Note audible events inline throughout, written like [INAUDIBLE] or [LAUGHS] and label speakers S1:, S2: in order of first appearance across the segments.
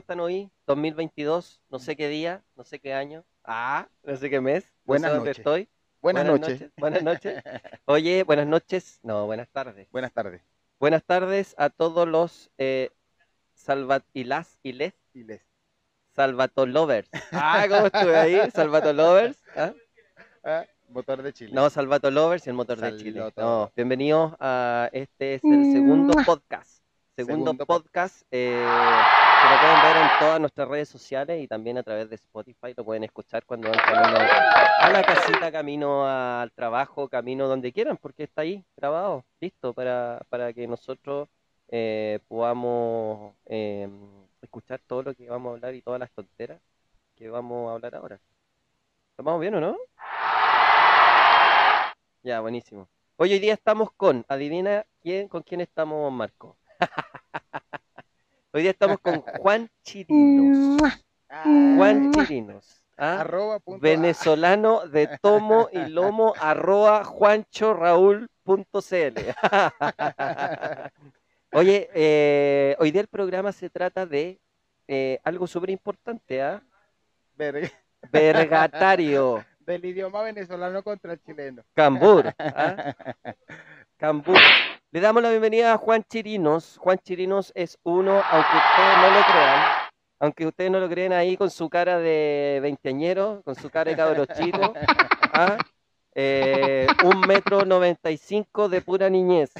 S1: están hoy? 2022, no sé qué día, no sé qué año. Ah, no sé qué mes. no
S2: Buenas
S1: sé dónde
S2: noches.
S1: estoy.
S2: Buenas, noches.
S1: Buenas noches. [LAUGHS] Oye, buenas noches. No, buenas tardes.
S2: Buenas tardes.
S1: Buenas tardes a todos los eh, salvat y las y les
S2: Y les.
S1: Salvatolovers. [LAUGHS] Ah, ¿cómo estuve ahí? Salvatolovers. ¿Ah?
S2: Ah, motor de Chile.
S1: No, Salvatolovers y el motor de Chile. No, bienvenidos a este es el segundo podcast. Segundo,
S2: Segundo
S1: podcast eh, que lo pueden ver en todas nuestras redes sociales y también a través de Spotify. Lo pueden escuchar cuando van camino a la casita, camino al trabajo, camino donde quieran, porque está ahí grabado, listo, para, para que nosotros eh, podamos eh, escuchar todo lo que vamos a hablar y todas las tonteras que vamos a hablar ahora. ¿Estamos bien o no? Ya, buenísimo. Hoy, hoy día estamos con, adivina quién, con quién estamos, Marco. Hoy día estamos con [LAUGHS] Juan Chirinos.
S2: Ay,
S1: Juan Chirinos. ¿ah?
S2: Arroba punto A.
S1: Venezolano de tomo y [LAUGHS] lomo arroba juanchoraúl.cl. [LAUGHS] Oye, eh, hoy día el programa se trata de eh, algo súper importante, ¿ah?
S2: Verga.
S1: Vergatario,
S2: Del idioma venezolano contra el chileno.
S1: cambur, ¿ah? Cambur. Le damos la bienvenida a Juan Chirinos. Juan Chirinos es uno, aunque ustedes no lo crean, aunque ustedes no lo creen ahí con su cara de veinteañero, con su cara de cabro chico, [LAUGHS] ¿ah? Eh, un metro noventa y cinco de pura niñez.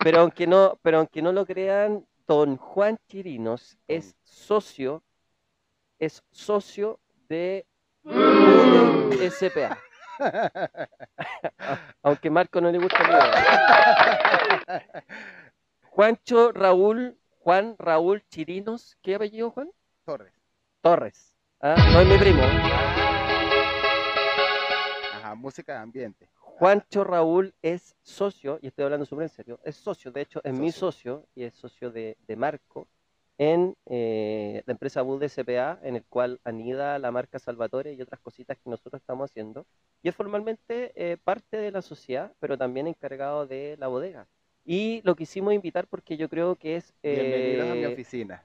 S1: Pero aunque no, pero aunque no lo crean, don Juan Chirinos es socio, es socio de SPA. [LAUGHS] Aunque Marco no le gusta idea. Juancho Raúl, Juan Raúl Chirinos, ¿qué apellido Juan?
S2: Torres.
S1: Torres. ¿ah? No es mi primo.
S2: Ajá, música de ambiente.
S1: Juancho Raúl es socio, y estoy hablando súper en serio, es socio, de hecho, es mi
S2: Socio.
S1: socio y es socio de, de Marco en eh, la empresa Bud SPA, en el cual anida la marca Salvatore y otras cositas que nosotros estamos haciendo. Y es formalmente eh, parte de la sociedad, pero también encargado de la bodega. Y lo quisimos invitar porque yo creo que es...
S2: Bienvenidos a mi
S1: eh,
S2: oficina.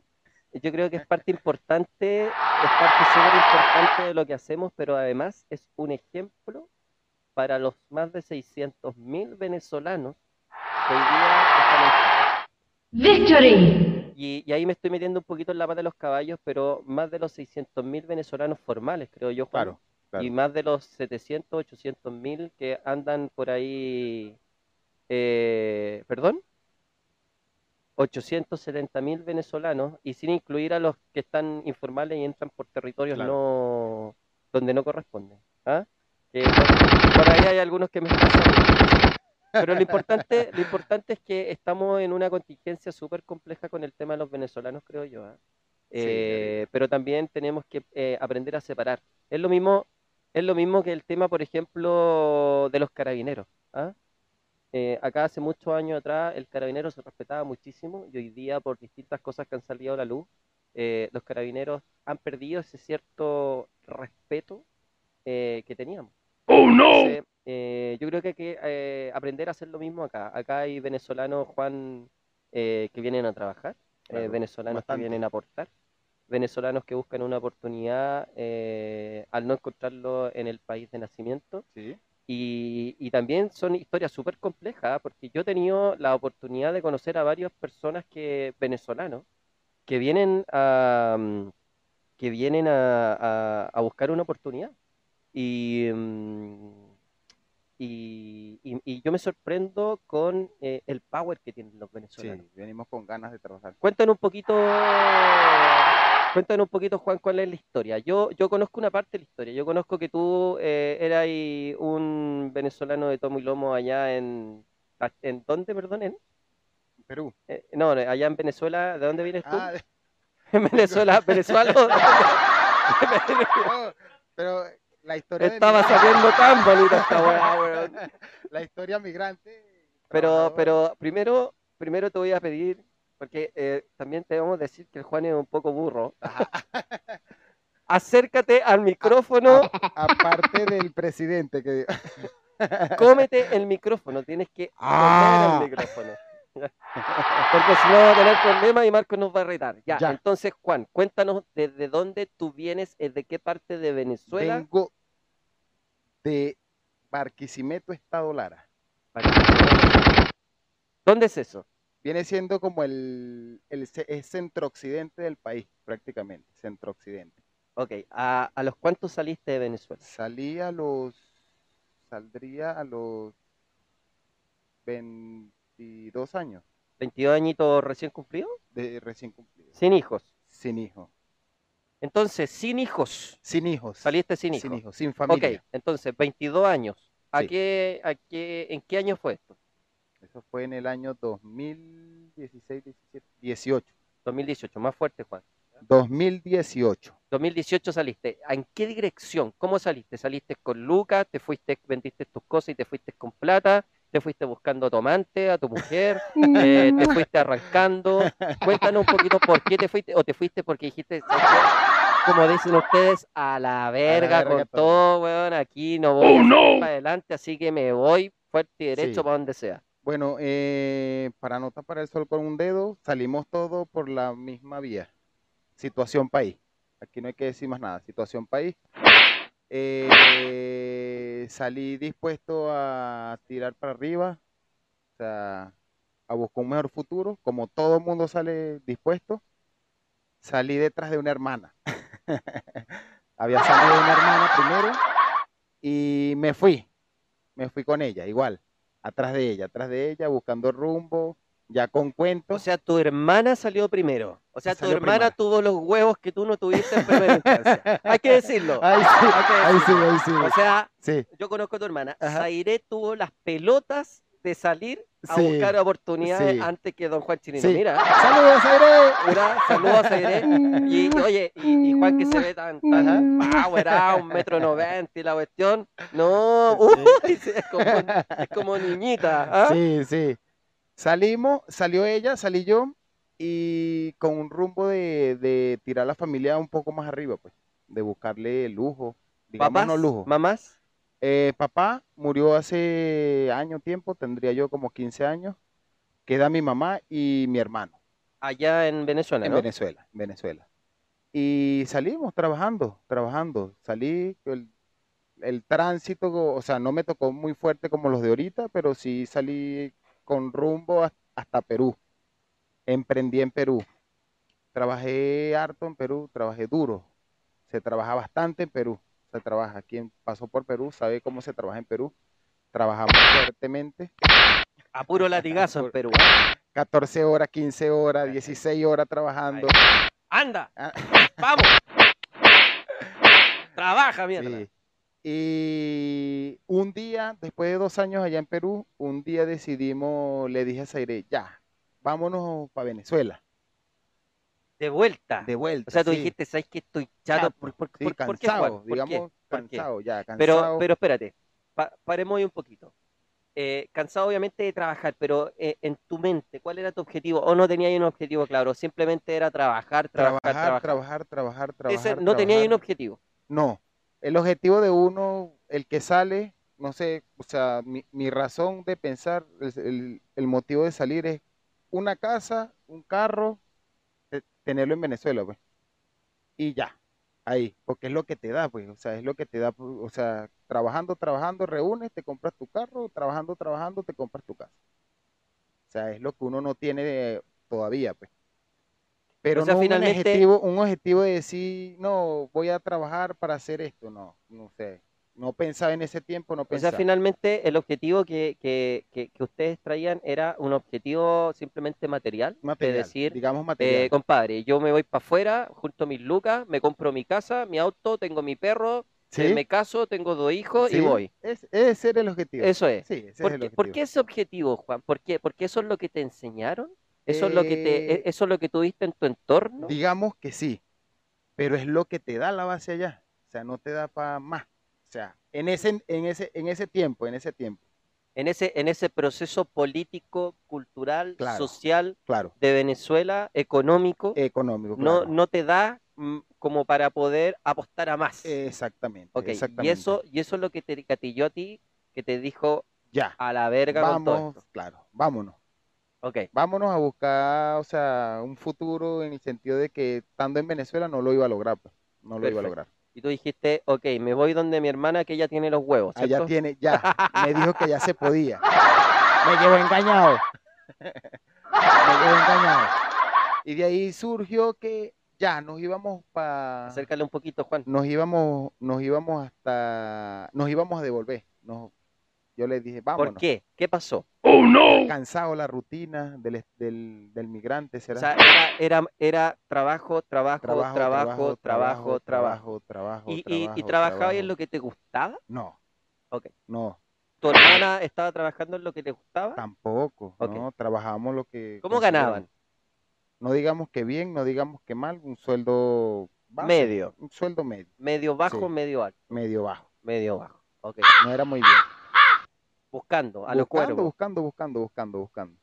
S1: yo creo que es parte importante, es parte súper importante de lo que hacemos, pero además es un ejemplo para los más de 600.000 venezolanos que hoy día.
S3: Victory!
S1: Y, y ahí me estoy metiendo un poquito en la pata de los caballos, pero más de los 600.000 venezolanos formales, creo yo, Juan,
S2: Claro, claro.
S1: y más de los 700, 800.000 que andan por ahí, eh, ¿perdón? 870.000 venezolanos, y sin incluir a los que están informales y entran por territorios
S2: Claro.
S1: no donde no corresponden. ¿ah? Por, por ahí hay algunos que me están. Pero lo importante, lo importante es que estamos en una contingencia súper compleja con el tema de los venezolanos, creo yo. ¿ah?
S2: Sí,
S1: Eh, pero también tenemos que eh, aprender a separar. Es lo mismo, es lo mismo que el tema, por ejemplo, de los carabineros. ¿ah? Eh, acá hace muchos años atrás el carabinero se respetaba muchísimo y hoy día por distintas cosas que han salido a la luz, los carabineros han perdido ese cierto respeto que teníamos. Entonces, eh, yo creo que hay que eh, aprender a hacer lo mismo acá. Acá hay venezolanos, Juan, eh, que vienen a trabajar,
S2: Claro,
S1: venezolanos
S2: bastante.
S1: que vienen a aportar, venezolanos que buscan una oportunidad al no encontrarlo en el país de nacimiento.
S2: Sí.
S1: Y, y también son historias súper complejas, ¿ah? porque yo he tenido la oportunidad de conocer a varias personas que, venezolanos que vienen a, mm, que vienen a, a- a buscar una oportunidad. Y, mm, y, y- y yo me sorprendo con eh, el power que tienen los
S2: Sí,
S1: venezolanos.
S2: venimos con ganas de trabajar.
S1: Cuéntanos un poquito, cuéntanos un poquito, Juan, cuál es la historia. Yo, yo conozco una parte de la historia. Yo conozco que tú eh, eras un venezolano de tomo y lomo allá en, ¿en dónde, perdón? ¿En?
S2: Perú.
S1: Eh, no, allá en Venezuela. ¿De dónde vienes tú?
S2: Ah, de- [LAUGHS]
S1: En Venezuela, [LAUGHS] Venezuela.
S2: no, pero la historia
S1: Estaba saliendo [LAUGHS] tan bonita esta weá, weón. [LAUGHS]
S2: La historia migrante.
S1: Pero, pero primero, primero te voy a pedir, porque eh, también te vamos a decir que el Juan es un poco burro. [LAUGHS] Acércate al micrófono,
S2: Aparte del presidente que.
S1: cómete el micrófono, tienes que comer
S2: Ah.
S1: el micrófono. Porque si no va a tener problemas y Marco nos va a retar. Ya,
S2: Ya.
S1: entonces Juan, cuéntanos desde dónde tú vienes, eh, de qué parte de Venezuela.
S2: Vengo de Barquisimeto, Estado Lara.
S1: ¿Dónde es eso?
S2: Viene siendo como el, el ce- es centro-occidente del país, prácticamente, centro-occidente.
S1: Ok, ¿a, a los cuántos saliste de Venezuela?
S2: Salí a los, saldría a los 22 años
S1: ¿22 añitos recién cumplidos?
S2: de recién cumplido,
S1: Sin hijos.
S2: sin hijo,
S1: Entonces, sin hijos.
S2: sin hijos,
S1: Saliste sin hijos.
S2: sin hijos, sin
S1: Ok,
S2: familia.
S1: entonces, 22 años. ¿A
S2: Sí.
S1: qué, a qué, ¿En qué año fue esto?
S2: Eso fue en el año 2016, 17, 18,
S1: 2018, más fuerte, Juan.
S2: 2018.
S1: 2018 saliste. ¿En qué dirección? ¿Cómo saliste? ¿Saliste con Lucas? ¿Te fuiste, vendiste tus cosas y te fuiste con plata? ¿Te fuiste buscando tomante a tu mujer? [LAUGHS] Eh, ¿Te fuiste arrancando? Cuéntanos un poquito por qué te fuiste o te fuiste porque dijiste. Como dicen ustedes, a la verga,
S2: verga
S1: con
S2: todo.
S1: todo, weón, aquí no voy a seguir para adelante, así que me voy fuerte y derecho
S2: Sí.
S1: para donde sea.
S2: Bueno, eh, para no tapar el sol con un dedo, salimos todos por la misma vía. Situación país. Aquí no hay que decir más nada. Situación país. Eh, salí dispuesto a tirar para arriba, o sea, a buscar un mejor futuro, como todo el mundo sale dispuesto. Salí detrás de una hermana. [LAUGHS] [LAUGHS] Había salido una hermana primero y me fui. Me fui con ella, igual atrás de ella, atrás de ella, buscando rumbo, ya con cuentos.
S1: O sea, tu hermana salió primero. O sea, tu hermana tuvo los huevos que tú no tuviste en primera [LAUGHS] instancia. Hay que decirlo.
S2: Ahí sí, ahí sí,
S1: decirlo.
S2: ahí sí.
S1: O sea,
S2: Sí,
S1: yo conozco a tu hermana.
S2: Ajá.
S1: Zaire tuvo las pelotas de salir a
S2: Sí,
S1: buscar oportunidades
S2: sí.
S1: antes que don Juan Chirino.
S2: Sí.
S1: Mira,
S2: ¡Saludos, Aire!
S1: mira, saludos a Zaire. Y, oye, y, y Juan que se ve tan, tan power, ah, un metro noventa y la cuestión. No, uy, [LAUGHS] es, como, es como niñita. ¿ah?
S2: Sí, sí. Salimos, salió ella, salí yo, y con un rumbo de, de tirar a la familia un poco más arriba, pues, de buscarle lujo, digamos
S1: ¿Papás?
S2: no lujo.
S1: ¿Mamás?
S2: Eh, papá murió hace año tiempo, tendría yo como 15 años. Queda mi mamá y mi hermano.
S1: Allá en Venezuela,
S2: En
S1: ¿no?
S2: Venezuela, en Venezuela. Y salimos trabajando, trabajando. Salí, el, el tránsito, o sea, no me tocó muy fuerte como los de ahorita, pero sí salí con rumbo has- hasta Perú. Emprendí en Perú. Trabajé harto en Perú, trabajé duro. Se trabaja bastante en Perú. Se trabaja. Quien pasó por Perú sabe cómo se trabaja en Perú. Trabajamos fuertemente.
S1: A puro [LAUGHS] latigazo en Perú.
S2: 14 horas, 15 horas, 16 horas trabajando.
S1: ¡Anda!
S2: Ah.
S1: ¡Vamos! [LAUGHS] Trabaja, mierda.
S2: Sí. Y un día, después de dos años allá en Perú, un día decidimos, le dije a Zaire, ya, vámonos para Venezuela,
S1: De vuelta.
S2: de vuelta.
S1: o sea, tú
S2: sí,
S1: dijiste, ¿sabes que estoy chato? ¿Por, por,
S2: sí,
S1: por- por qué,
S2: cansado,
S1: Juan? ¿Por qué?
S2: digamos,
S1: ¿Por qué?
S2: cansado ya,
S1: Pero,
S2: cansado.
S1: pero espérate, pa- paremos ahí un poquito. Eh, cansado obviamente de trabajar, pero eh, en tu mente, ¿cuál era tu objetivo? ¿O no tenías un objetivo claro? Simplemente era trabajar, trabajar,
S2: trabajar,
S1: trabajar.
S2: trabajar, trabajar,
S1: Ese- no tenías un objetivo.
S2: No, el objetivo de uno, el que sale, no sé, o sea, mi, mi razón de pensar, el, el- el motivo de salir es una casa, un carro, tenerlo en Venezuela, pues. Y ya, ahí, porque es lo que te da, pues, o sea, es lo que te da, pues, o sea, trabajando, trabajando, reúnes, te compras tu carro, trabajando, trabajando, te compras tu casa. O sea, es lo que uno no tiene de- todavía, pues. Pero
S1: O sea,
S2: no
S1: finalmente-
S2: un objetivo, un objetivo de decir, no, voy a trabajar para hacer esto, no, no sé. No pensaba en ese tiempo, no
S1: O sea,
S2: pensaba.
S1: finalmente el objetivo que, que, que, que ustedes traían era un objetivo simplemente material.
S2: material,
S1: Es decir,
S2: digamos material.
S1: Eh, compadre, yo me voy para afuera, junto a mis lucas, me compro mi casa, mi auto, tengo mi perro,
S2: ¿Sí?
S1: eh, me caso, tengo dos hijos y voy.
S2: es- ese era el objetivo.
S1: Eso es.
S2: Sí, ese
S1: ¿Por
S2: es el
S1: qué,
S2: objetivo.
S1: por qué ese objetivo, Juan? ¿Por qué? ¿Porque eso es lo que te enseñaron? ¿Eso es lo que te,
S2: Eh,
S1: eso es lo que tuviste en tu entorno?
S2: Digamos que sí, pero es lo que te da la base allá. O sea, no te da para más. O sea, en ese, en ese, en ese tiempo, en ese tiempo,
S1: En ese, en ese proceso político, cultural,
S2: Claro.
S1: social
S2: claro,
S1: de Venezuela, económico,
S2: económico.
S1: no,
S2: claro.
S1: no te da mm, como para poder apostar a más.
S2: Exactamente,
S1: Ok, y eso, y eso es lo que te gatilló a ti, que te dijo
S2: ya,
S1: a la verga con todo
S2: vamos,
S1: esto.
S2: claro, vámonos.
S1: Ok,
S2: Vámonos a buscar, o sea, un futuro en el sentido de que estando en Venezuela no lo iba a lograr, pues, no lo iba a lograr.
S1: Y tú dijiste, ok, me voy donde mi hermana que ella tiene los huevos,
S2: Allá
S1: ¿cierto?
S2: tiene, ya, me dijo que ya se podía. [LAUGHS] Me llevó engañado. Me llevó engañado. Y de ahí surgió que ya nos íbamos para,
S1: Acércale un poquito, Juan.
S2: nos íbamos, nos íbamos hasta, nos íbamos a devolver. Nos, yo le dije, vámonos.
S1: ¿Por qué? ¿Qué pasó?
S2: Cansado la rutina del, del, del migrante,
S1: O
S2: será.
S1: sea, era, era, era trabajo, trabajo, trabajo, trabajo, trabajo,
S2: trabajo, trabajo,
S1: ¿Y, y, y
S2: trabajo,
S1: trabajaba en lo que te gustaba?
S2: No,
S1: Ok.
S2: no,
S1: ¿Tu hermana estaba trabajando en lo que te gustaba?
S2: tampoco,
S1: Ok.
S2: no, trabajábamos lo que
S1: ¿Cómo ganaban?
S2: No digamos que bien, no digamos que mal, un sueldo base,
S1: Medio.
S2: un sueldo medio,
S1: Medio bajo,
S2: Sí.
S1: medio alto.
S2: medio bajo.
S1: Medio bajo. Ok.
S2: No era muy bien.
S1: Buscando, a los
S2: buscando,
S1: cuervos.
S2: buscando, buscando, buscando, buscando.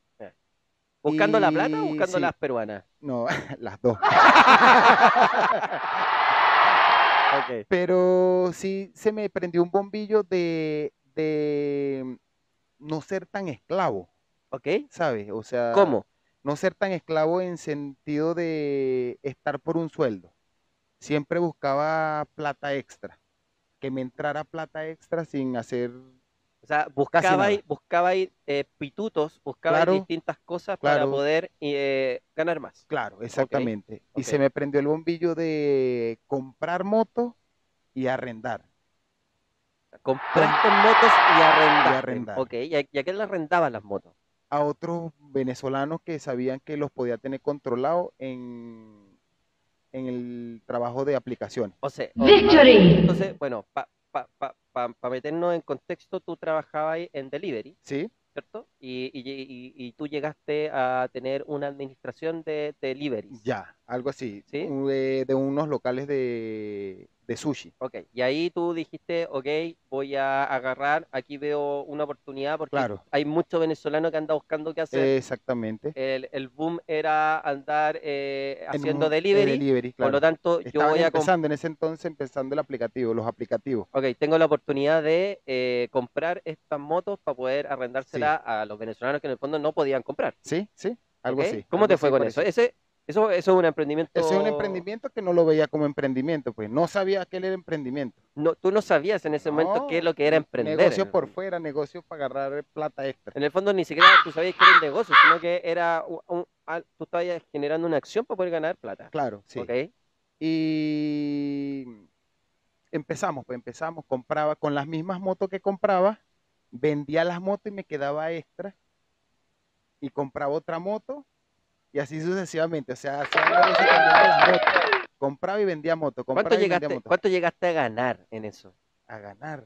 S1: ¿Buscando la plata o buscando
S2: sí.
S1: las peruanas?
S2: No, [LAUGHS] las dos. Pero sí se me prendió un bombillo de, de no ser tan esclavo,
S1: ¿Ok?
S2: ¿sabes? O sea,
S1: ¿Cómo?
S2: no ser tan esclavo en sentido de estar por un sueldo. Siempre buscaba plata extra, que me entrara plata extra sin hacer,
S1: O sea, buscabais,
S2: nada.
S1: buscabais eh, pitutos, buscabais
S2: Claro,
S1: distintas cosas para poder eh, ganar más.
S2: claro, exactamente. Y se me prendió el bombillo de comprar moto y arrendar.
S1: Compraste motos y arrendaste.
S2: Y arrendar.
S1: Ok, ¿y a, y a quién le arrendaban las motos?
S2: a otros venezolanos que sabían que los podía tener controlados en, en el trabajo de aplicaciones.
S1: O sea,
S3: Victory.
S1: entonces, bueno, para pa, pa, pa- pa meternos en contexto, tú trabajabas en delivery,
S2: ¿Sí?
S1: ¿cierto? Y, y- y- y tú llegaste a tener una administración de deliveries.
S2: Ya, algo así.
S1: ¿Sí?
S2: De, de unos locales de, de sushi.
S1: Ok, y ahí tú dijiste, ok, voy a agarrar, aquí veo una oportunidad porque
S2: Claro.
S1: hay muchos venezolanos que andan buscando qué hacer.
S2: Exactamente.
S1: el, el boom era andar eh,
S2: En
S1: haciendo
S2: un-
S1: delivery,
S2: de delivery,
S1: por lo
S2: claro.
S1: tanto yo voy a...
S2: empezando en ese entonces, empezando el aplicativo, los aplicativos.
S1: Ok, tengo la oportunidad de eh, comprar estas motos para poder arrendárselas a los venezolanos que en el fondo no podían comprar.
S2: ¿Sí? ¿Sí? Algo así.
S1: ¿Cómo
S2: algo
S1: te fue con eso? Ese, eso? Eso es un emprendimiento...
S2: Ese es un emprendimiento que no lo veía como emprendimiento, pues no sabía que él era emprendimiento.
S1: No, tú no sabías en ese momento qué es lo que era emprender.
S2: Negocio por fuera, negocio para agarrar plata extra.
S1: En el fondo ni siquiera tú sabías que era un negocio, sino que era un, tú estabas generando una acción para poder ganar plata.
S2: Claro, sí.
S1: ¿ok?
S2: Y empezamos, pues empezamos, compraba con las mismas motos que compraba, vendía las motos y me quedaba extra y compraba otra moto y así sucesivamente. O sea, hacía motos. Compraba y vendía moto, compraba
S1: ¿Cuánto
S2: y vendía
S1: llegaste,
S2: moto.
S1: ¿Cuánto llegaste a ganar en eso?
S2: A ganar.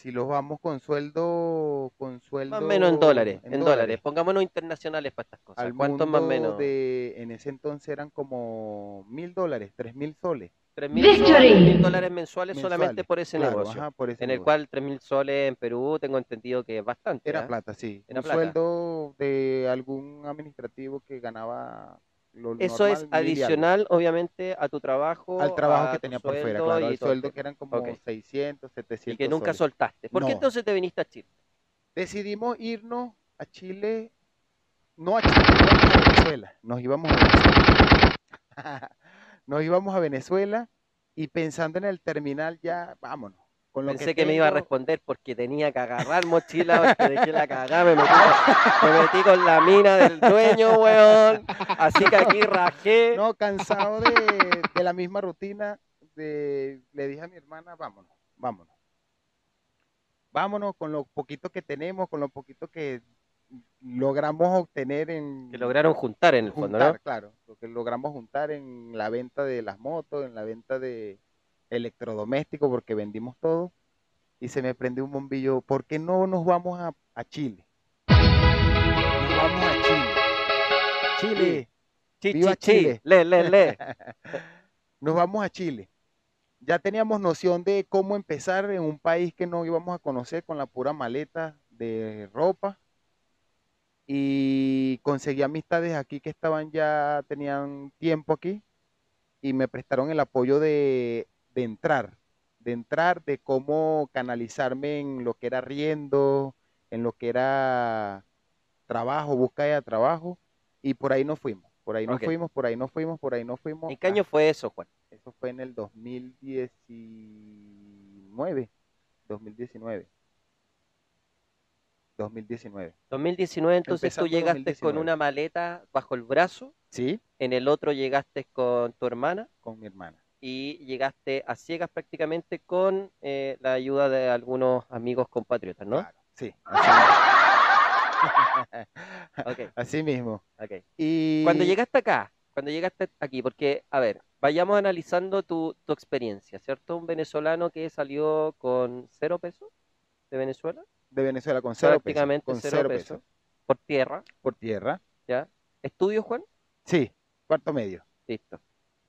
S2: Si los vamos con sueldo, con sueldo.
S1: Más o menos en dólares, en, dólares. Pongámonos internacionales para estas cosas.
S2: Al
S1: ¿Cuánto más o menos?
S2: de, en ese entonces eran como mil dólares, tres mil soles.
S1: Tres mil dólares mensuales solamente
S2: mensuales.
S1: por ese
S2: Claro,
S1: negocio.
S2: ajá, por ese
S1: en el
S2: negocio.
S1: cual tres mil soles en Perú tengo entendido que es bastante.
S2: Era
S1: ¿ah?
S2: plata, sí.
S1: Era
S2: un
S1: plata.
S2: sueldo de algún administrativo que ganaba lo
S1: Eso es
S2: normal,
S1: adicional, obviamente, a tu trabajo.
S2: al trabajo que tenía por fuera, claro,
S1: el
S2: sueldo que eran como
S1: Ok.
S2: 600, 700
S1: Y que nunca
S2: soles.
S1: soltaste. ¿Por qué entonces te viniste a Chile?
S2: Decidimos irnos a Chile, no a Chile, a Venezuela, nos íbamos a Venezuela. [LAUGHS] nos íbamos a Venezuela y pensando en el terminal ya, vámonos. Con lo
S1: Pensé que, me iba a responder porque tenía que agarrar mochila, porque dejé la cagada, me metí, con, me metí con la mina del dueño, weón. Así que aquí rajé.
S2: No, cansado de, de la misma rutina, de, le dije a mi hermana, vámonos, vámonos. Vámonos con lo poquito que tenemos, con lo poquito que logramos obtener en...
S1: Que lograron juntar en el fondo,
S2: juntar,
S1: ¿no?
S2: claro, lo que logramos juntar en la venta de las motos, en la venta de electrodomésticos, porque vendimos todo, y se me prendió un bombillo, ¿por qué no nos vamos a, a Chile? Nos vamos a Chile. Chile.
S1: Chi,
S2: Viva
S1: chi, chi.
S2: Chile.
S1: Le, le, le. [LAUGHS]
S2: Nos vamos a Chile. Ya teníamos noción de cómo empezar en un país que no íbamos a conocer con la pura maleta de ropa. Y conseguí amistades aquí que estaban ya, tenían tiempo aquí y me prestaron el apoyo de, de entrar, de entrar, de cómo canalizarme en lo que era riendo, en lo que era trabajo, búsqueda de trabajo, y por ahí nos fuimos. Por ahí nos
S1: Ok.
S2: fuimos, por ahí nos fuimos, por ahí nos fuimos.
S1: ¿En qué año fue eso, Juan?
S2: Eso fue en el 2019. 2019. 2019.
S1: 2019, entonces tú llegaste con
S2: 2019.
S1: una maleta bajo el brazo,
S2: Sí,
S1: en el otro llegaste con tu hermana
S2: con mi hermana.
S1: Y llegaste a ciegas prácticamente con eh, la ayuda de algunos amigos compatriotas, ¿no?
S2: Claro, sí. Así [LAUGHS] mismo.
S1: Ok,
S2: Así mismo. Y
S1: Cuando llegaste acá, cuando llegaste aquí, porque, a ver, vayamos analizando tu, tu experiencia, ¿cierto? Un venezolano que salió con cero pesos de Venezuela,
S2: de Venezuela con cero pesos,
S1: prácticamente
S2: con
S1: cero, pesos,
S2: pesos.
S1: por tierra,
S2: por tierra.
S1: ¿ya? ¿Estudios, Juan?
S2: Sí, cuarto medio.
S1: Listo.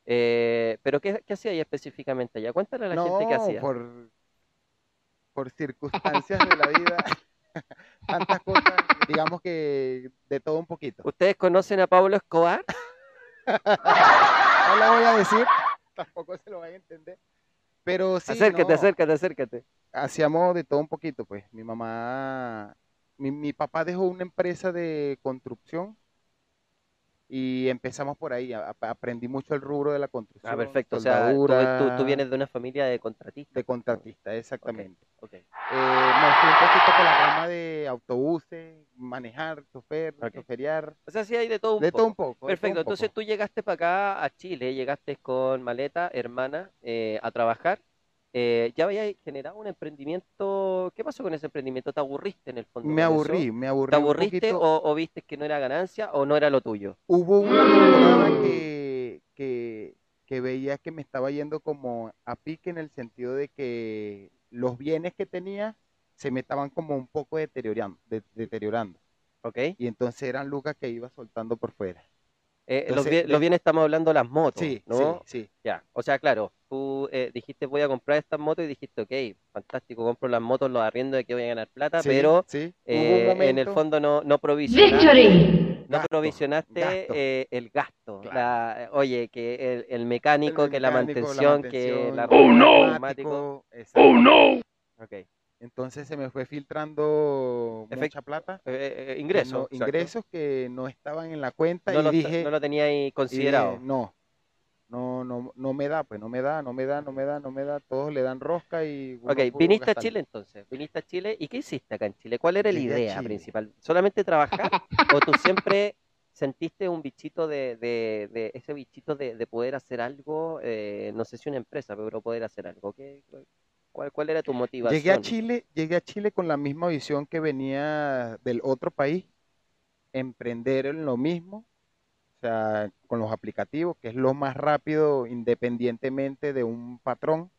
S1: Eh, pero ¿qué, qué hacía ahí específicamente allá? Cuéntale a la gente qué hacía.
S2: por, por circunstancias de la vida, [LAUGHS] tantas cosas, digamos que de todo un poquito.
S1: ¿Ustedes conocen a Pablo Escobar?
S2: No lo voy a decir, [LAUGHS] tampoco se lo van a entender. Pero sí,
S1: acércate,
S2: no,
S1: acércate, acércate.
S2: hacíamos de todo un poquito, pues. Mi mamá, mi, mi papá dejó una empresa de construcción y empezamos por ahí. a- aprendí mucho el rubro de la construcción.
S1: Ah, perfecto. O sea, tú, tú- tú vienes de una familia de contratistas.
S2: de contratista, exactamente.
S1: Ok.
S2: Eh, me fui un poquito por la rama de autobuses, manejar, chofer,
S1: Ok.
S2: choferear,
S1: O sea, sí hay de todo un
S2: de
S1: poco.
S2: todo un poco. de todo
S1: Perfecto,
S2: un
S1: entonces
S2: poco.
S1: tú llegaste para acá a Chile, llegaste con maleta, hermana, eh, a trabajar. Eh, ya habías generado un emprendimiento. ¿Qué pasó con ese emprendimiento? ¿Te aburriste en el fondo?
S2: Me
S1: eso?
S2: aburrí, me aburrí
S1: ¿Te aburriste o, o viste que no era ganancia o no era lo tuyo?
S2: Hubo una temporada que, que, que veía que me estaba yendo como a pique en el sentido de que los bienes que tenía se me estaban como un poco deteriorando, de- deteriorando.
S1: ¿Ok?
S2: Y entonces eran lucas que iba soltando por fuera.
S1: Eh, los,
S2: Entonces,
S1: bien, los
S2: de-
S1: bienes estamos hablando de las motos,
S2: Sí,
S1: ¿no?
S2: sí, sí.
S1: Ya, o sea, claro, tú eh, dijiste voy a comprar estas motos y dijiste, ok, fantástico, compro las motos, los arriendo de que voy a ganar plata,
S2: Sí,
S1: pero
S2: sí.
S1: Eh, en el fondo no, no provisionaste,
S3: Victory!
S1: no
S2: Gasto,
S1: provisionaste
S2: gasto.
S1: eh, el gasto.
S2: Claro.
S1: La, oye, que el, el mecánico,
S2: El
S1: que la mantención, que la
S3: Oh, no.
S2: Exacto.
S3: no!
S2: Entonces se me fue filtrando
S1: Efect-
S2: mucha plata.
S1: Eh, eh, ingresos.
S2: no- ingresos que no estaban en la cuenta
S1: No
S2: y
S1: lo,
S2: dije,
S1: no lo tenía ahí
S2: y
S1: considerado.
S2: no, no, no, no me da, pues no me da, no me da, no me da, no me da, todos le dan rosca y
S1: Ok, viniste a. Chile entonces, viniste a Chile y ¿qué hiciste acá en Chile? ¿Cuál era la
S2: Llegué
S1: idea principal? ¿Solamente trabajar o tú siempre sentiste un bichito de, de, de ese bichito de, de poder hacer algo, eh, no sé si una empresa, pero poder hacer algo? ¿Qué, cuál, cuál era tu motivación?
S2: Llegué a Chile, llegué a Chile con la misma visión que venía del otro país, emprender en lo mismo, sea, con los aplicativos, que es lo más rápido independientemente de un patrón.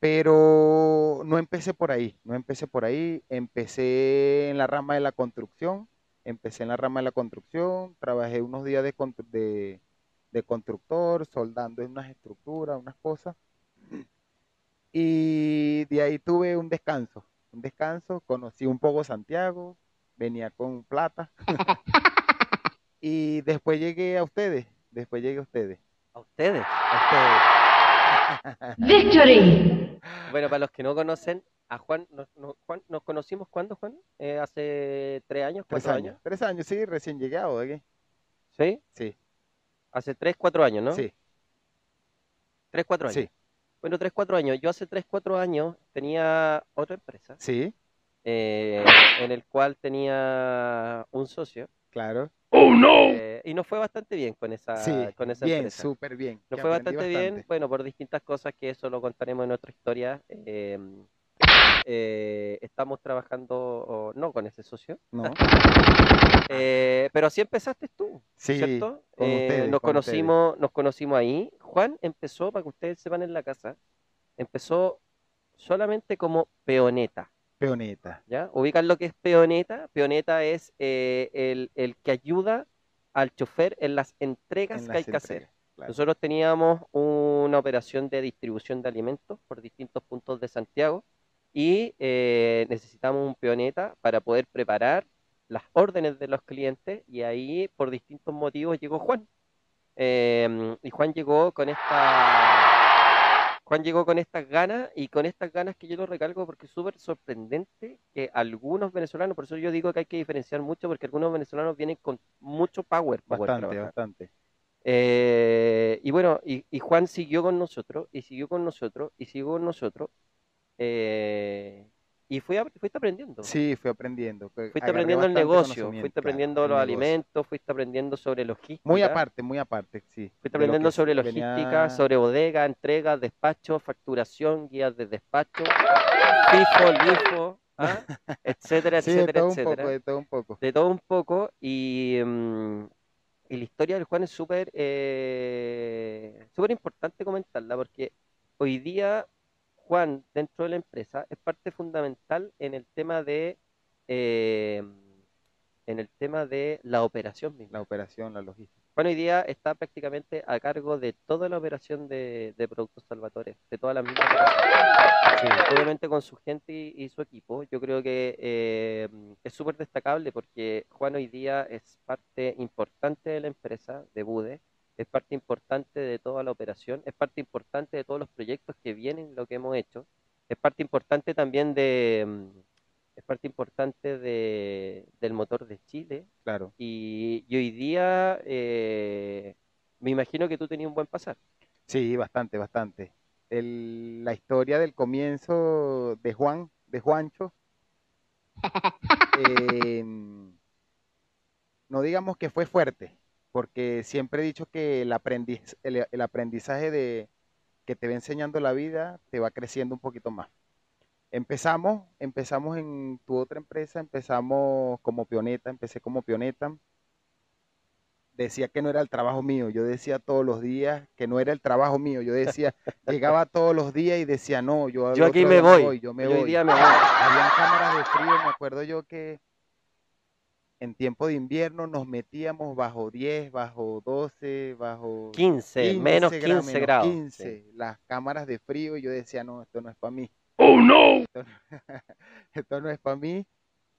S2: Pero no empecé por ahí, no empecé por ahí, empecé en la rama de la construcción, empecé en la rama de la construcción, trabajé unos días de, de, constructor, soldando unas estructuras, unas cosas. [CLEARS THROAT] Y de ahí tuve un descanso, un descanso, conocí un poco Santiago, venía con plata. [LAUGHS] y después llegué a ustedes, después llegué a ustedes,
S1: ¿A ustedes?
S2: a ustedes. [LAUGHS]
S3: Victory!
S1: Bueno, para los que no conocen, a Juan, nos, nos- Juan, ¿nos conocimos cuándo, Juan? Eh, ¿Hace tres años,
S2: Tres
S1: cuatro
S2: años, tres años, sí, recién llegado de aquí.
S1: ¿Sí?
S2: Sí,
S1: Hace tres, cuatro años, ¿no?
S2: sí,
S1: Tres, cuatro años.
S2: sí,
S1: Bueno, tres, cuatro años. Yo hace tres, cuatro años tenía otra empresa
S2: sí,
S1: eh, en el cual tenía un socio
S2: claro.
S3: ¡Oh, no!
S1: eh, y nos fue bastante bien con esa,
S2: Sí,
S1: con esa
S2: bien,
S1: empresa.
S2: súper bien.
S1: Nos fue bastante bien, bueno, por distintas cosas que eso lo contaremos en otra historia. eh, eh, estamos trabajando, no con ese socio,
S2: ¿No? [LAUGHS]
S1: eh, pero así empezaste tú,
S2: Sí,
S1: ¿cierto?
S2: con
S1: Eh,
S2: ustedes,
S1: nos
S2: con
S1: conocimos, nos conocimos ahí. Juan empezó, para que ustedes sepan en la casa, empezó solamente como peoneta.
S2: Peoneta.
S1: ¿ya? ¿Ubican lo que es peoneta? Peoneta es eh, el, el que ayuda al chofer en las entregas
S2: en
S1: que hay que hacer.
S2: claro.
S1: Nosotros teníamos una operación de distribución de alimentos por distintos puntos de Santiago y eh, necesitamos un peoneta para poder preparar las órdenes de los clientes y ahí por distintos motivos llegó Juan. Eh, y Juan llegó con esta Juan llegó con estas ganas y con estas ganas que yo lo recalco porque es súper sorprendente que algunos venezolanos, por eso yo digo que hay que diferenciar mucho porque algunos venezolanos vienen con mucho power. poder
S2: Bastante,
S1: trabajar.
S2: bastante.
S1: Eh, y bueno, y, y Juan siguió con nosotros, y siguió con nosotros, y siguió con nosotros. eh, y fuiste aprendiendo.
S2: Sí, fui aprendiendo.
S1: Fuiste aprendiendo el negocio, fuiste aprendiendo los alimentos, fuiste aprendiendo sobre logística.
S2: Muy aparte, muy aparte, sí.
S1: Fuiste
S2: lo
S1: aprendiendo sobre
S2: venía-
S1: logística, sobre bodega, entrega, despacho, facturación, guías de despacho, FIFO, LIFO, ¿ah? [LAUGHS] etcétera,
S2: Sí, de
S1: etcétera,
S2: todo un
S1: etcétera.
S2: poco, de todo un poco.
S1: de todo un poco y, mm, y la historia del Juan es súper eh, súper importante comentarla porque hoy día Juan dentro de la empresa es parte fundamental en el tema de eh, en el tema de la operación misma.
S2: La operación, la logística.
S1: Juan hoy día está prácticamente a cargo de toda la operación de, de Productos Salvatore, de toda la misma operación
S2: Sí,
S1: obviamente con su gente y, y su equipo. Yo creo que eh, es súper destacable porque Juan hoy día es parte importante de la empresa de Bude, es parte importante de toda la operación, es parte importante de todos los proyectos que vienen, lo que hemos hecho, es parte importante también de mm, es parte importante de, del motor de Chile
S2: claro.
S1: y, y hoy día eh, me imagino que tú tenías un buen pasar.
S2: Sí, bastante, bastante. El- la historia del comienzo de Juan, de Juancho, [LAUGHS] eh, no digamos que fue fuerte, porque siempre he dicho que el aprendiz, el, el aprendizaje de, que te va enseñando la vida te va creciendo un poquito más. Empezamos, empezamos en tu otra empresa, empezamos como pioneta, empecé como pioneta. Decía que no era el trabajo mío, yo decía todos los días que no era el trabajo mío, yo decía, [LAUGHS] llegaba todos los días y decía, no, yo,
S1: aquí me voy,
S2: yo me
S1: yo
S2: voy.
S1: día me voy.
S2: Habían cámaras de frío, me acuerdo yo que en tiempo de invierno nos metíamos bajo 10, bajo 12, bajo
S1: 15, menos
S2: 15
S1: 15
S2: menos
S1: grados.
S2: 15, las cámaras de frío y yo decía, no, esto no es para mí.
S3: Oh no!
S2: Esto, [LAUGHS] esto no es para mí.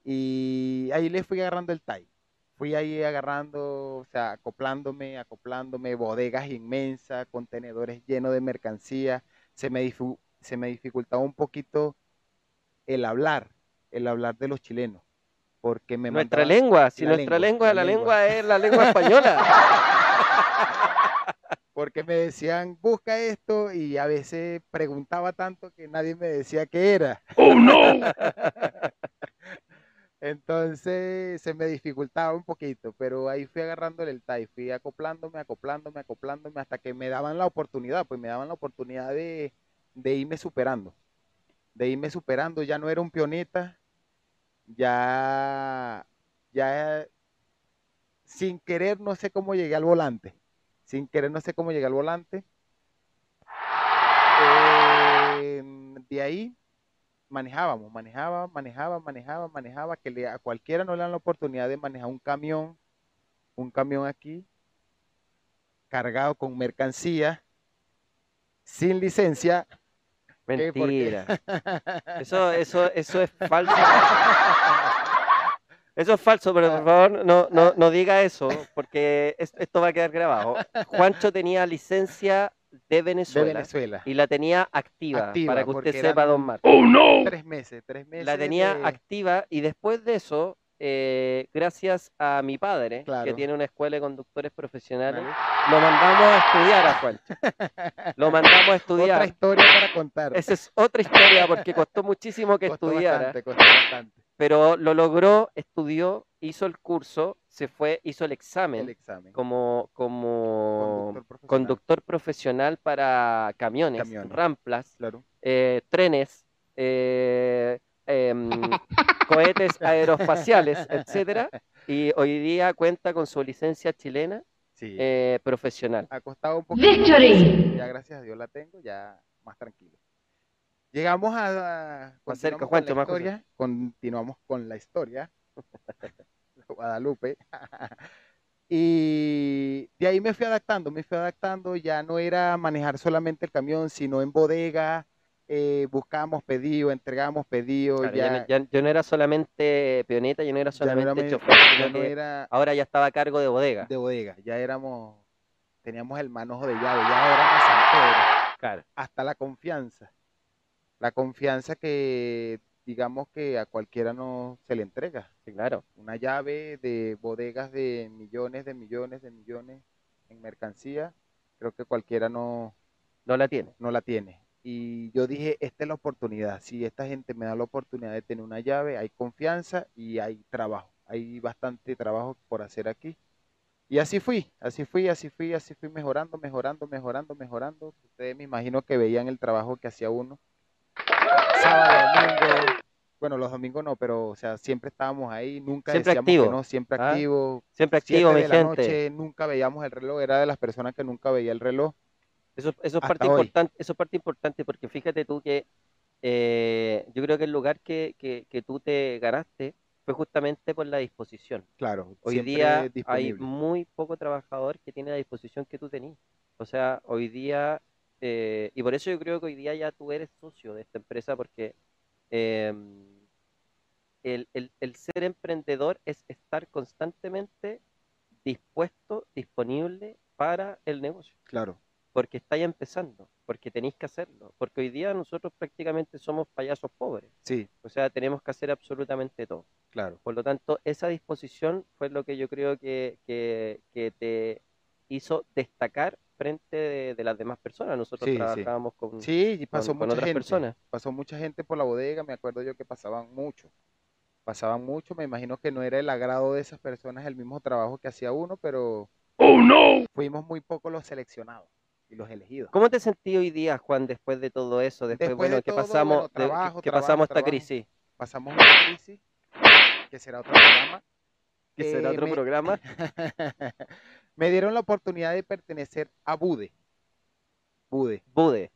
S2: Y ahí le fui agarrando el tai. Fui ahí agarrando, o sea, acoplándome, acoplándome, bodegas inmensas, contenedores llenos de mercancía. Se me, difu- se me dificultaba un poquito el hablar, el hablar de los chilenos. Porque me
S1: Nuestra
S2: mandaban-
S1: lengua, si
S2: la
S1: nuestra
S2: lengua,
S1: lengua,
S2: la lengua.
S1: lengua es la lengua española. [LAUGHS]
S2: porque me decían, busca esto, y a veces preguntaba tanto que nadie me decía qué era.
S3: Oh no! [LAUGHS]
S2: Entonces se me dificultaba un poquito, pero ahí fui agarrándole el tai, fui acoplándome, acoplándome, acoplándome, hasta que me daban la oportunidad, pues me daban la oportunidad de, de irme superando, de irme superando, ya no era un pioneta, ya, ya sin querer no sé cómo llegué al volante, sin querer no sé cómo llegué al volante. Eh, de ahí manejábamos, manejaba, manejaba, manejaba, manejaba, que le, a cualquiera no le dan la oportunidad de manejar un camión, un camión aquí, cargado con mercancía, sin licencia.
S1: Mentira. Eso, eso, eso es falso. Eso es falso, pero por favor no, no, no diga eso, porque es- esto va a quedar grabado. Juancho tenía licencia de
S2: De
S1: Venezuela,
S2: Venezuela.
S1: y la tenía activa,
S2: Activa,
S1: para que
S2: porque
S1: usted sepa, don Marco.
S3: Oh no!
S2: Tres meses, tres meses.
S1: La tenía
S2: de-
S1: activa y después de eso, eh, gracias a mi padre, que tiene una escuela de conductores profesionales,
S2: ¿vale?
S1: lo mandamos a estudiar a Juancho. [LAUGHS] Lo mandamos a
S2: Otra
S1: estudiar.
S2: historia para contar.
S1: Esa es otra historia porque costó muchísimo que
S2: Costó
S1: estudiara,
S2: bastante, costó bastante
S1: pero lo logró, estudió, hizo el curso, se fue, hizo el examen
S2: el examen.
S1: como, como
S2: Conductor profesional.
S1: conductor profesional para camiones,
S2: Camiones.
S1: ramplas,
S2: Claro.
S1: eh, trenes, eh, em, cohetes aeroespaciales, etcétera, y hoy día cuenta con su licencia chilena
S2: Sí.
S1: eh, profesional.
S2: ha costado un poquito.
S4: Victory.
S2: Ya gracias a Dios la tengo, ya más tranquilo. Llegamos a, a-
S1: Más cerca,
S2: continuamos con
S1: Juancho,
S2: la
S1: más cosas.
S2: historia, continuamos con la historia [LAUGHS] de Guadalupe. y de ahí me fui adaptando, me fui adaptando, ya no era manejar solamente el camión, sino en bodega, eh, buscábamos pedido, entregábamos pedido,
S1: Claro,
S2: ya,
S1: no- yo no era solamente pioneta, yo no era
S2: no
S1: solamente chofer, sino
S2: no
S1: que
S2: era
S1: ahora ya estaba a cargo de bodega.
S2: de bodega, ya éramos, teníamos el manojo de llave, ya éramos San Pedro.
S1: Claro.
S2: hasta la confianza. La confianza que digamos que a cualquiera no se le entrega.
S1: Sí, claro.
S2: Una llave de bodegas de millones, de millones, de millones en mercancía, creo que cualquiera no,
S1: No la tiene.
S2: no la tiene. Y yo dije, esta es la oportunidad. Si esta gente me da la oportunidad de tener una llave, hay confianza y hay trabajo. Hay bastante trabajo por hacer aquí. Y así fui, así fui, así fui, así fui mejorando, mejorando, mejorando, mejorando. Ustedes me imagino que veían el trabajo que hacía uno. Sábado, domingo. Bueno, los domingos no, pero o sea, siempre estábamos ahí, nunca
S1: Siempre
S2: decíamos que
S1: activo.
S2: no, siempre
S1: Ah,
S2: activo.
S1: Siempre
S2: Siete
S1: activo, mi
S2: de la
S1: gente.
S2: noche, nunca veíamos el reloj, era de las personas que nunca veía el reloj.
S1: Eso, eso es parte
S2: hoy.
S1: importante, eso es parte importante porque fíjate tú que eh, yo creo que el lugar que, que, que tú te ganaste fue justamente por la disposición.
S2: Claro,
S1: Hoy día hay muy poco trabajador que tiene la disposición que tú tenías. O sea, hoy día, eh, y por eso yo creo que hoy día ya tú eres socio de esta empresa porque eh, el, el- el ser emprendedor es estar constantemente dispuesto, disponible para el negocio
S2: Claro,
S1: porque estáis empezando, porque tenéis que hacerlo, porque hoy día nosotros prácticamente somos payasos pobres,
S2: sí,
S1: o sea, tenemos que hacer absolutamente todo.
S2: claro.
S1: Por lo tanto, esa disposición fue lo que yo creo que, que, que te hizo destacar frente de, de las demás personas. Nosotros
S2: Sí, sí.
S1: trabajábamos con,
S2: Sí,
S1: con-
S2: pasó
S1: con otras
S2: gente.
S1: personas.
S2: Pasó mucha gente por la bodega, me acuerdo yo que pasaban mucho. Pasaban mucho, me imagino que no era el agrado de esas personas el mismo trabajo que hacía uno, pero fuimos muy pocos los seleccionados y los elegidos.
S1: ¿Cómo te sentí hoy día, Juan, después de todo eso? Después,
S2: Después
S1: bueno,
S2: de
S1: que
S2: todo,
S1: pasamos,
S2: bueno,
S1: de- que-
S2: trabajo,
S1: que
S2: trabajo,
S1: pasamos esta crisis,
S2: Pasamos una crisis, que será otro programa.
S1: que será
S2: Eh,
S1: otro
S2: me-
S1: programa. [LAUGHS]
S2: me dieron la oportunidad de pertenecer a Bude. Bude.
S1: Bude.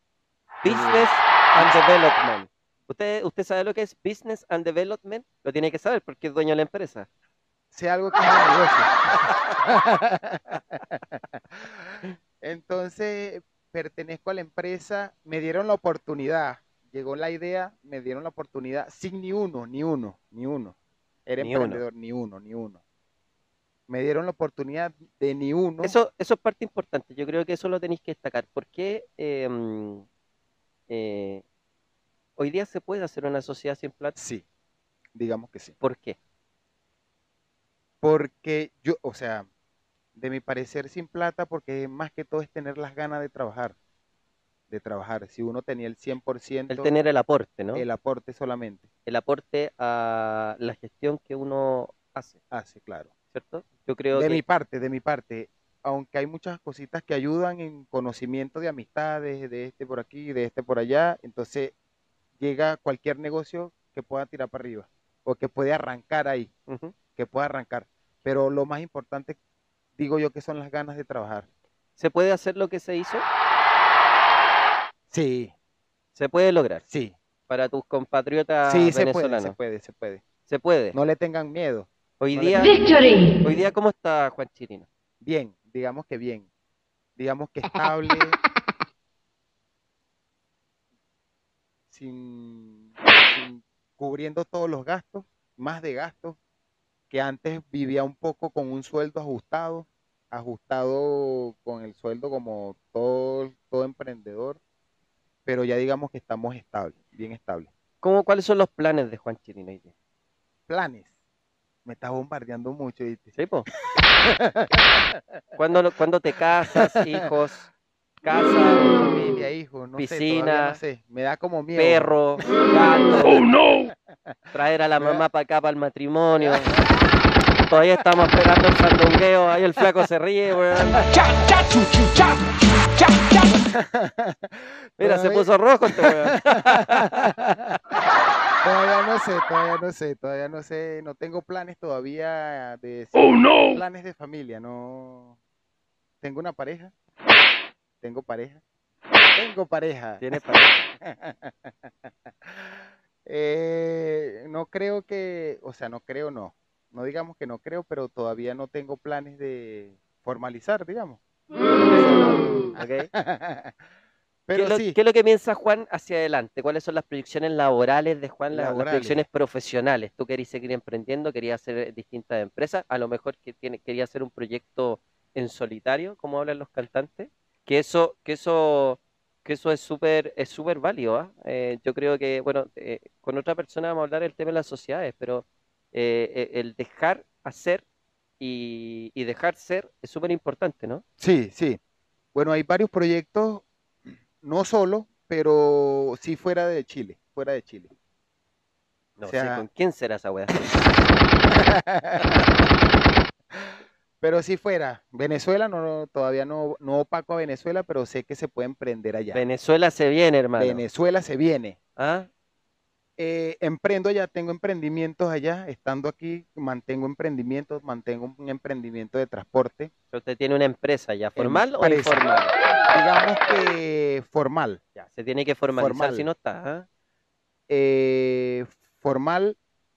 S1: Business and Development. ¿Usted, ¿Usted sabe lo que es Business and Development? Lo tiene que saber porque es dueño de la empresa.
S2: Sé algo que es negocio. [LAUGHS] [LAUGHS] Entonces, pertenezco a la empresa, me dieron la oportunidad, llegó la idea, me dieron la oportunidad, sin ni uno, ni uno, ni uno. Era
S1: Ni uno.
S2: emprendedor, ni uno, ni uno. Me dieron la oportunidad de ni uno.
S1: Eso, eso es parte importante. Yo creo que eso lo tenéis que destacar. ¿Por qué eh, eh, hoy día se puede hacer una sociedad sin plata?
S2: Sí, digamos que sí.
S1: ¿Por qué?
S2: Porque yo, o sea, de mi parecer sin plata, porque más que todo es tener las ganas de trabajar. De trabajar. Si uno tenía el 100%,
S1: El tener el aporte, ¿no?
S2: el aporte solamente.
S1: El aporte a la gestión que uno hace,
S2: Hace, claro.
S1: ¿cierto? Yo creo
S2: De
S1: que
S2: mi parte, de mi parte, aunque hay muchas cositas que ayudan en conocimiento de amistades, de este por aquí, de este por allá, entonces llega cualquier negocio que pueda tirar para arriba o que puede arrancar ahí, que pueda arrancar. Pero lo más importante, digo yo, que son las ganas de trabajar.
S1: se puede hacer lo que se hizo,
S2: Sí,
S1: se puede lograr.
S2: sí,
S1: Para tus compatriotas
S2: sí, se puede,
S1: venezolanos.
S2: se puede, se puede.
S1: Se puede.
S2: No le tengan miedo.
S1: Hoy
S2: no
S1: día,
S3: Victory!
S1: hoy día, ¿cómo está Juan Chirino?
S2: Bien, digamos que bien. Digamos que estable. [LAUGHS] sin, sin- cubriendo todos los gastos, más de gastos, que antes vivía un poco con un sueldo ajustado, ajustado con el sueldo como todo, todo emprendedor, pero ya digamos que estamos estables, bien estables.
S1: ¿Cómo, ¿Cuáles son los planes de Juan Chirino?
S2: Planes. Me está bombardeando mucho, ¿viste?
S1: ¿Sí, po? [LAUGHS] ¿Cuándo, cuándo te casas, hijos, casa,
S2: Familia, hijos, no sé, todavía
S1: Piscina,
S2: no sé. Me da como miedo.
S1: perro, [LAUGHS] gato? Traer a la mamá para acá para el matrimonio. Todavía estamos esperando el sandungueo. Ahí el flaco se ríe, weón. [LAUGHS] Mira, se puso rojo este weón. [LAUGHS]
S2: Todavía no sé, todavía no sé, todavía no sé, no tengo planes todavía de decir planes de familia, no tengo una pareja, tengo pareja, tengo pareja.
S1: Tiene pareja. [LAUGHS]
S2: Eh, no creo que, o sea, no creo, no, no digamos que no creo, pero todavía no tengo planes de formalizar, digamos. [LAUGHS]
S1: ¿Qué,
S2: Pero
S1: es lo,
S2: sí,
S1: qué es lo que piensa Juan hacia adelante? ¿Cuáles son las proyecciones laborales de Juan, la- las proyecciones profesionales? ¿Tú querías seguir emprendiendo? ¿Querías hacer distintas empresas? A lo mejor que tiene, quería hacer un proyecto en solitario, como hablan los cantantes. Que eso, que eso que eso es súper es súper válido. ¿ah? Eh, yo creo que, bueno, eh, con otra persona vamos a hablar del tema de las sociedades, pero eh, el dejar hacer y, y dejar ser es súper importante, ¿no?
S2: Sí, sí. Bueno, hay varios proyectos, no solo, pero sí fuera de Chile, fuera de Chile.
S1: No
S2: O
S1: sé con quién será esa weá. [LAUGHS]
S2: Pero sí fuera. Venezuela, no, no, todavía no, no opaco a Venezuela, pero sé que se puede emprender allá.
S1: Venezuela se viene, hermano.
S2: Venezuela se viene.
S1: ¿Ah?
S2: Eh, emprendo allá, tengo emprendimientos allá. Estando aquí, mantengo emprendimientos, mantengo un emprendimiento de transporte.
S1: Pero Usted tiene una empresa ya, ¿formal o informal?
S2: Digamos que formal.
S1: Ya, se tiene que formalizar
S2: Formal.
S1: si no está. ¿ah?
S2: eh, formal,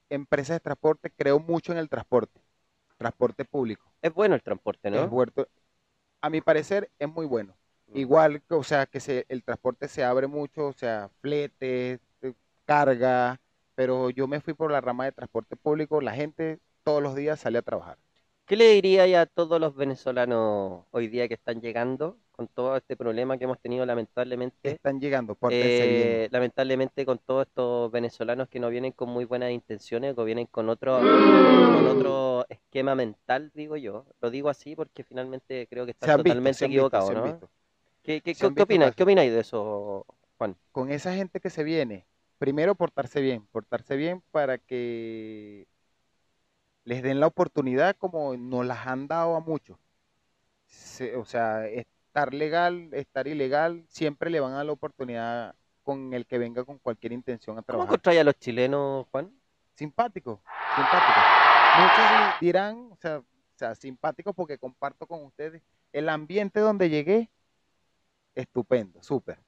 S2: empresa de transporte, creo mucho en el transporte, transporte público.
S1: Es bueno el transporte, ¿no?
S2: Es a mi parecer es muy bueno. Igual, que, o sea, que se, el transporte se abre mucho, o sea, flete, eh, carga, pero yo me fui por la rama de transporte público, la gente todos los días sale a trabajar.
S1: ¿Qué le diría ya a todos los venezolanos hoy día que están llegando con todo este problema que hemos tenido lamentablemente?
S2: Están llegando, bien.
S1: Eh, lamentablemente con todos estos venezolanos que no vienen con muy buenas intenciones, que vienen con otro, con otro esquema mental, digo yo. Lo digo así porque finalmente creo que están totalmente equivocados, ¿no?
S2: visto.
S1: ¿Qué, qué, qué opinas? ¿Qué opináis de eso, Juan?
S2: Con esa gente que se viene, primero portarse bien, portarse bien para que les den la oportunidad como nos las han dado a muchos. Se- o sea, estar legal, estar ilegal, siempre le van a dar la oportunidad con el que venga con cualquier intención a
S1: ¿Cómo
S2: trabajar.
S1: encontráis a los chilenos, Juan?
S2: Simpático, simpático. Muchos di- dirán, o sea, o sea, simpático porque comparto con ustedes el ambiente donde llegué, estupendo, súper.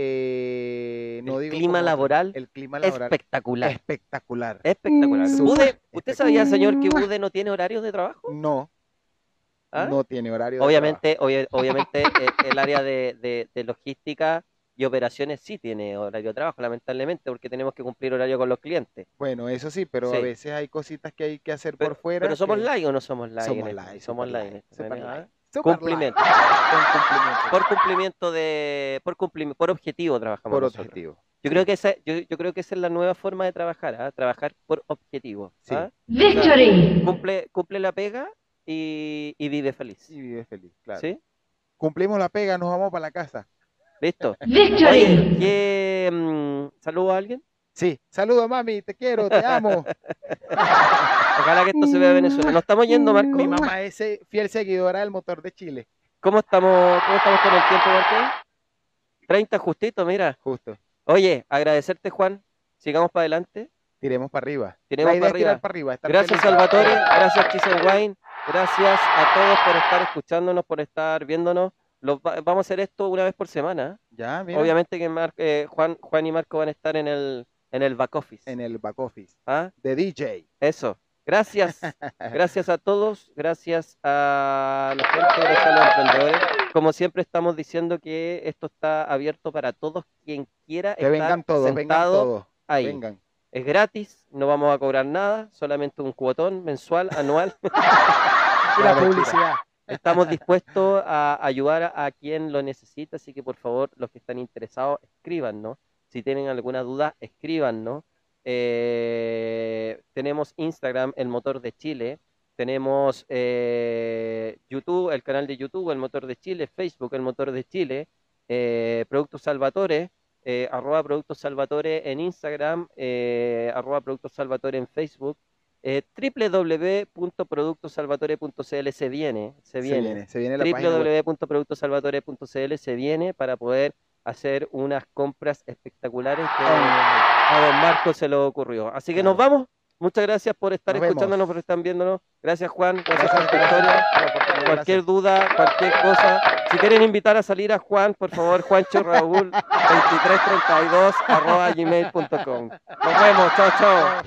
S2: Eh, no
S1: El
S2: digo
S1: clima laboral
S2: el clima laboral
S1: Espectacular.
S2: espectacular.
S1: Espectacular. Bude, ¿usted sabía, señor, que. Bude no tiene horarios de trabajo?
S2: No,
S1: ¿Ah?
S2: no tiene horario. de
S1: Obviamente, obvia- obviamente [LAUGHS] eh, el área de, de- de logística y operaciones sí tiene horario de trabajo, lamentablemente, porque tenemos que cumplir horario con los clientes.
S2: trabajo. Bueno, eso sí, pero a veces hay cositas que hay que hacer
S1: Pero,
S2: por fuera.
S1: pero somos
S2: que-
S1: live o no somos live.
S2: Somos live,
S1: Somos
S2: super
S1: live. Cumplimiento.
S2: live, [LAUGHS] Con cumplimiento.
S1: Por cumplimiento de, por cumplimiento, por objetivo trabajamos
S2: por
S1: nosotros.
S2: objetivo.
S1: Yo creo que esa, yo, yo creo que esa es la nueva forma de trabajar, ¿ah? trabajar por objetivo.
S2: Sí.
S1: ¿ah?
S3: Victory!
S1: Cumple, cumple la pega y, y vive feliz.
S2: Y vive feliz, claro.
S1: ¿Sí?
S2: Cumplimos la pega, nos vamos para la casa.
S1: ¿Listo?
S3: Victory!
S1: Oye, ¿qué, mm, ¿saludo a alguien?
S2: Sí, saludos mami, te quiero, te amo. [LAUGHS]
S1: Ojalá que esto se vea en Venezuela. Nos estamos yendo, Marco.
S2: Mi mamá es eh, fiel seguidora del motor de Chile,
S1: ¿Cómo estamos, cómo estamos con el tiempo, Marco? 30 justito, mira.
S2: justo.
S1: Oye, agradecerte, Juan. Sigamos para adelante.
S2: Tiremos para arriba.
S1: Tiremos para arriba.
S2: para arriba.
S1: Gracias,
S2: feliz.
S1: Salvatore. Gracias, Chisel Wine. Gracias a todos por estar escuchándonos, por estar viéndonos. Los va- vamos a hacer esto una vez por semana.
S2: Ya, mira,
S1: Obviamente que Mar- eh, Juan, Juan y Marco van a estar en el, en el back office.
S2: en el back office
S1: ¿ah?
S2: de DJ.
S1: Eso. Gracias. [LAUGHS] Gracias a todos. Gracias a la gente, los emprendedores. Como siempre estamos diciendo que esto está abierto para todos quien quiera
S2: Que
S1: estar
S2: vengan todos, vengan
S1: sentado
S2: todos.
S1: ahí.
S2: Vengan.
S1: Es gratis, no vamos a cobrar nada, solamente un cuotón mensual, anual. [LAUGHS]
S2: Y la
S1: No,
S2: publicidad.
S1: Estamos dispuestos a ayudar a, quien lo necesita, así que por favor, los que están interesados, escríbanos. Si tienen alguna duda, escríbanos. Eh, tenemos Instagram, el motor de Chile. Tenemos eh, YouTube, el canal de YouTube, el motor de Chile. Facebook, el motor de Chile. Eh, Productos Salvatore, arroba Productos Salvatore en Instagram, arroba Productos Salvatore en Facebook. Www.productosalvatore.cl se viene, se
S2: Se
S1: viene
S2: se viene la página web.
S1: www.productosalvatore.cl se viene para poder hacer unas compras espectaculares que a don Marco se le ocurrió. Así que nos vamos. Muchas gracias por estar
S2: Nos vemos.
S1: escuchándonos, por estar viéndonos. Gracias Juan, gracias,
S2: Gracias
S1: por
S2: gracias oportunidad,
S1: Cualquier duda, cualquier cosa. Si quieren invitar a salir a Juan, por favor, Juancho Raúl [LAUGHS] 2332 arroba gmail.com. Nos vemos, chao, chao.